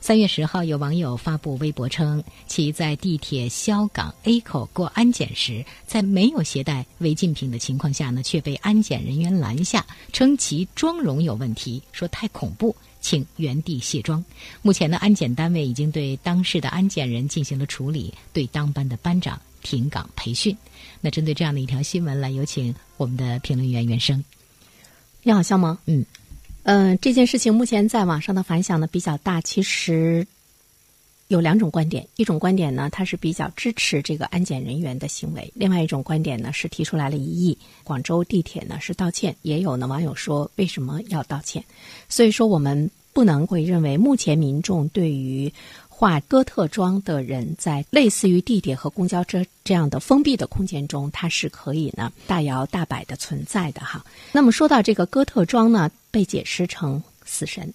三月十号，有网友发布微博称，其在地铁萧港 A 口过安检时，在没有携带违禁品的情况下呢，却被安检人员拦下，称其妆容有问题，说太恐怖，请原地卸妆。目前呢，安检单位已经对当事的安检人进行了处理，对当班的班长停岗培训。那针对这样的一条新闻，来有请我们的评论员袁生。你好，肖萌。嗯。嗯，这件事情目前在网上的反响呢比较大。其实有两种观点，一种观点呢，它是比较支持这个安检人员的行为；另外一种观点呢，是提出来了异议。广州地铁呢是道歉，也有呢网友说为什么要道歉？所以说，我们不能会认为目前民众对于。化哥特妆的人在类似于地铁和公交车这样的封闭的空间中，它是可以呢大摇大摆的存在的哈。那么说到这个哥特妆呢，被解释成死神，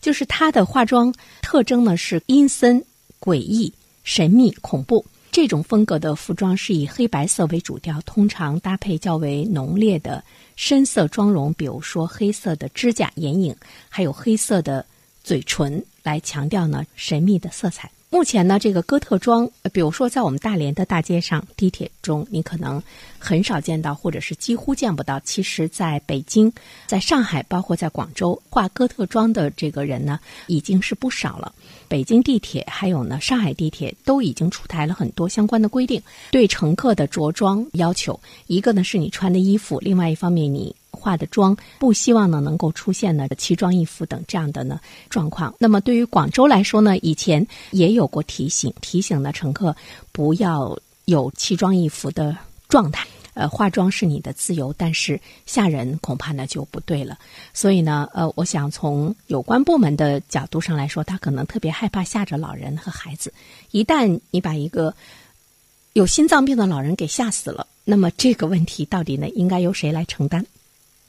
就是它的化妆特征呢是阴森、诡异、神秘、恐怖。这种风格的服装是以黑白色为主调，通常搭配较为浓烈的深色妆容，比如说黑色的指甲、眼影，还有黑色的嘴唇。来强调呢神秘的色彩。目前呢，这个哥特妆，比如说在我们大连的大街上、地铁中，你可能很少见到，或者是几乎见不到。其实，在北京、在上海，包括在广州，画哥特妆的这个人呢，已经是不少了。北京地铁还有呢，上海地铁都已经出台了很多相关的规定，对乘客的着装要求。一个呢是你穿的衣服，另外一方面你。化的妆不希望呢能够出现呢奇装异服等这样的呢状况。那么对于广州来说呢，以前也有过提醒，提醒呢乘客不要有奇装异服的状态。呃，化妆是你的自由，但是吓人恐怕呢就不对了。所以呢，呃，我想从有关部门的角度上来说，他可能特别害怕吓着老人和孩子。一旦你把一个有心脏病的老人给吓死了，那么这个问题到底呢应该由谁来承担？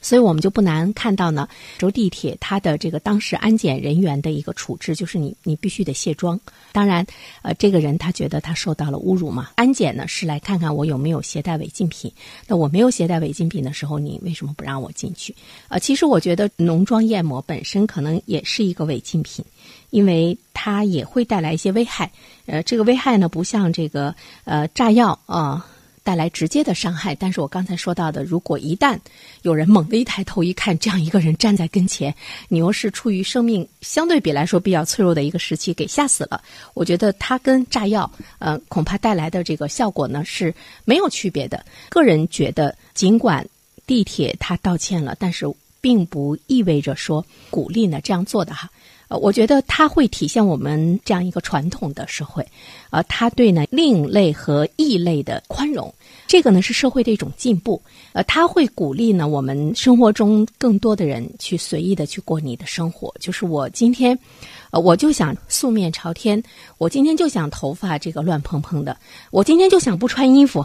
所以我们就不难看到呢，州地铁它的这个当时安检人员的一个处置，就是你你必须得卸妆。当然，呃，这个人他觉得他受到了侮辱嘛。安检呢是来看看我有没有携带违禁品。那我没有携带违禁品的时候，你为什么不让我进去？呃，其实我觉得浓妆艳抹本身可能也是一个违禁品，因为它也会带来一些危害。呃，这个危害呢不像这个呃炸药啊。带来直接的伤害，但是我刚才说到的，如果一旦有人猛地一抬头一看，这样一个人站在跟前，你又是处于生命相对比来说比较脆弱的一个时期给吓死了，我觉得它跟炸药，呃，恐怕带来的这个效果呢是没有区别的。个人觉得，尽管地铁他道歉了，但是并不意味着说鼓励呢这样做的哈。呃，我觉得它会体现我们这样一个传统的社会，呃，它对呢另类和异类的宽容，这个呢是社会的一种进步。呃，它会鼓励呢我们生活中更多的人去随意的去过你的生活。就是我今天，呃，我就想素面朝天，我今天就想头发这个乱蓬蓬的，我今天就想不穿衣服。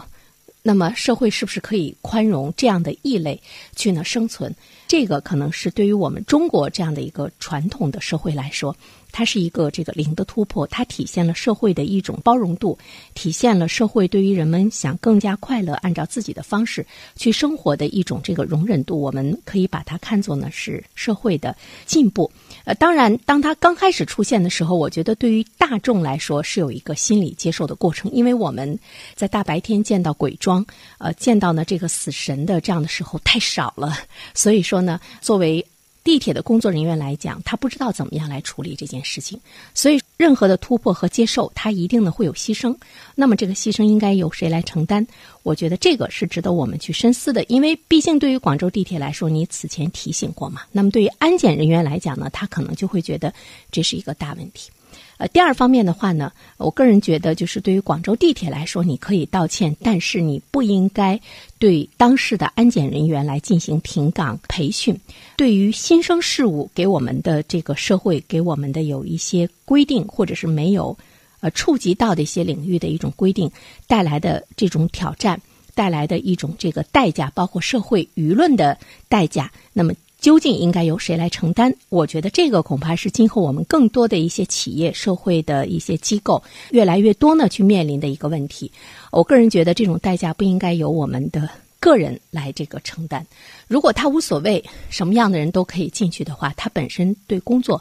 那么社会是不是可以宽容这样的异类去呢生存？这个可能是对于我们中国这样的一个传统的社会来说。它是一个这个零的突破，它体现了社会的一种包容度，体现了社会对于人们想更加快乐、按照自己的方式去生活的一种这个容忍度。我们可以把它看作呢是社会的进步。呃，当然，当它刚开始出现的时候，我觉得对于大众来说是有一个心理接受的过程，因为我们在大白天见到鬼装，呃，见到呢这个死神的这样的时候太少了，所以说呢，作为。地铁的工作人员来讲，他不知道怎么样来处理这件事情，所以任何的突破和接受，他一定呢会有牺牲。那么这个牺牲应该由谁来承担？我觉得这个是值得我们去深思的，因为毕竟对于广州地铁来说，你此前提醒过嘛。那么对于安检人员来讲呢，他可能就会觉得这是一个大问题。呃，第二方面的话呢，我个人觉得，就是对于广州地铁来说，你可以道歉，但是你不应该对当事的安检人员来进行停岗培训。对于新生事物，给我们的这个社会，给我们的有一些规定，或者是没有呃触及到的一些领域的一种规定带来的这种挑战，带来的一种这个代价，包括社会舆论的代价，那么。究竟应该由谁来承担？我觉得这个恐怕是今后我们更多的一些企业、社会的一些机构越来越多呢去面临的一个问题。我个人觉得这种代价不应该由我们的个人来这个承担。如果他无所谓，什么样的人都可以进去的话，他本身对工作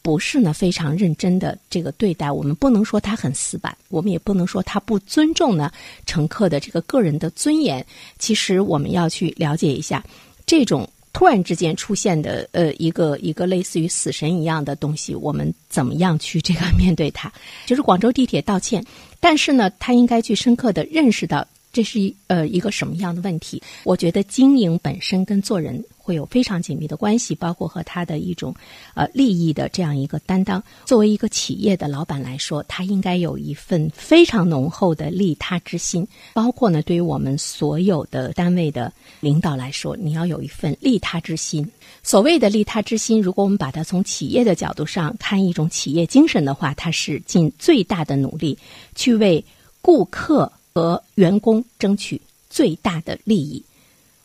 不是呢非常认真的这个对待，我们不能说他很死板，我们也不能说他不尊重呢乘客的这个个人的尊严。其实我们要去了解一下这种。突然之间出现的呃一个一个类似于死神一样的东西，我们怎么样去这个面对它？就是广州地铁道歉，但是呢，他应该去深刻的认识到。这是一呃一个什么样的问题？我觉得经营本身跟做人会有非常紧密的关系，包括和他的一种呃利益的这样一个担当。作为一个企业的老板来说，他应该有一份非常浓厚的利他之心。包括呢，对于我们所有的单位的领导来说，你要有一份利他之心。所谓的利他之心，如果我们把它从企业的角度上看一种企业精神的话，它是尽最大的努力去为顾客。和员工争取最大的利益。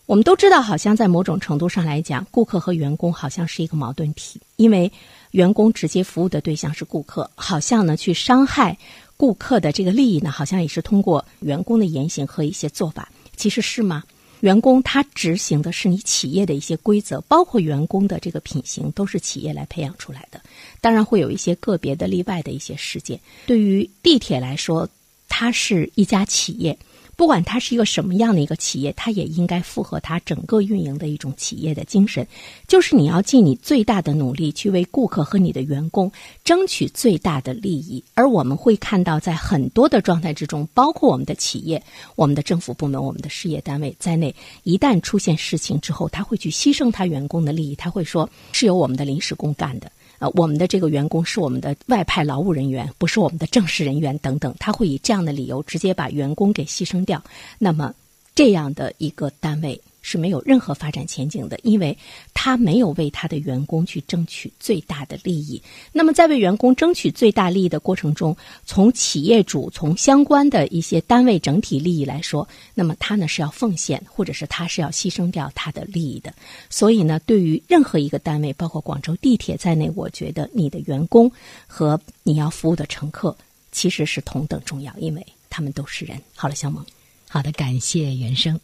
我们都知道，好像在某种程度上来讲，顾客和员工好像是一个矛盾体，因为员工直接服务的对象是顾客，好像呢去伤害顾客的这个利益呢，好像也是通过员工的言行和一些做法。其实是吗？员工他执行的是你企业的一些规则，包括员工的这个品行都是企业来培养出来的。当然会有一些个别的例外的一些事件。对于地铁来说。它是一家企业，不管它是一个什么样的一个企业，它也应该符合它整个运营的一种企业的精神，就是你要尽你最大的努力去为顾客和你的员工争取最大的利益。而我们会看到，在很多的状态之中，包括我们的企业、我们的政府部门、我们的事业单位在内，一旦出现事情之后，他会去牺牲他员工的利益，他会说是由我们的临时工干的。呃，我们的这个员工是我们的外派劳务人员，不是我们的正式人员等等，他会以这样的理由直接把员工给牺牲掉。那么，这样的一个单位。是没有任何发展前景的，因为他没有为他的员工去争取最大的利益。那么，在为员工争取最大利益的过程中，从企业主、从相关的一些单位整体利益来说，那么他呢是要奉献，或者是他是要牺牲掉他的利益的。所以呢，对于任何一个单位，包括广州地铁在内，我觉得你的员工和你要服务的乘客其实是同等重要，因为他们都是人。好了，小萌，好的，感谢原生。